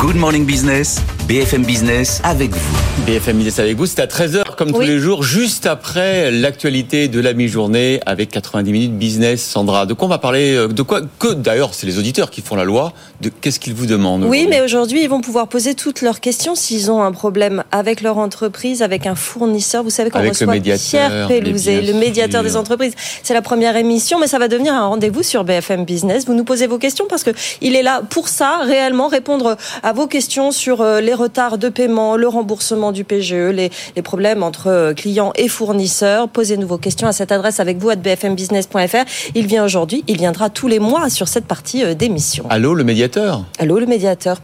Good Morning Business, BFM Business avec vous. BFM Business avec vous, c'est à 13h comme tous les jours, juste après l'actualité de la mi-journée avec 90 minutes business. Sandra, de quoi on va parler euh, De quoi Que d'ailleurs, c'est les auditeurs qui font la loi. De qu'est-ce qu'ils vous demandent Oui, aujourd'hui mais aujourd'hui, ils vont pouvoir poser toutes leurs questions s'ils ont un problème avec leur entreprise, avec un fournisseur. Vous savez qu'on Avec le reçoit médiateur, Pierre bien le médiateur des entreprises. C'est la première émission, mais ça va devenir un rendez-vous sur BFM Business. Vous nous posez vos questions parce que il est là pour ça, réellement répondre à vos questions sur euh, les retards de paiement, le remboursement du PGE, les, les problèmes entre euh, clients et fournisseurs. Posez-nous vos questions à cette adresse avec vous à bfmbusiness.fr. Il vient aujourd'hui, il viendra tous les mois sur cette partie euh, d'émission. Allô, le médiateur? Allô, le médiateur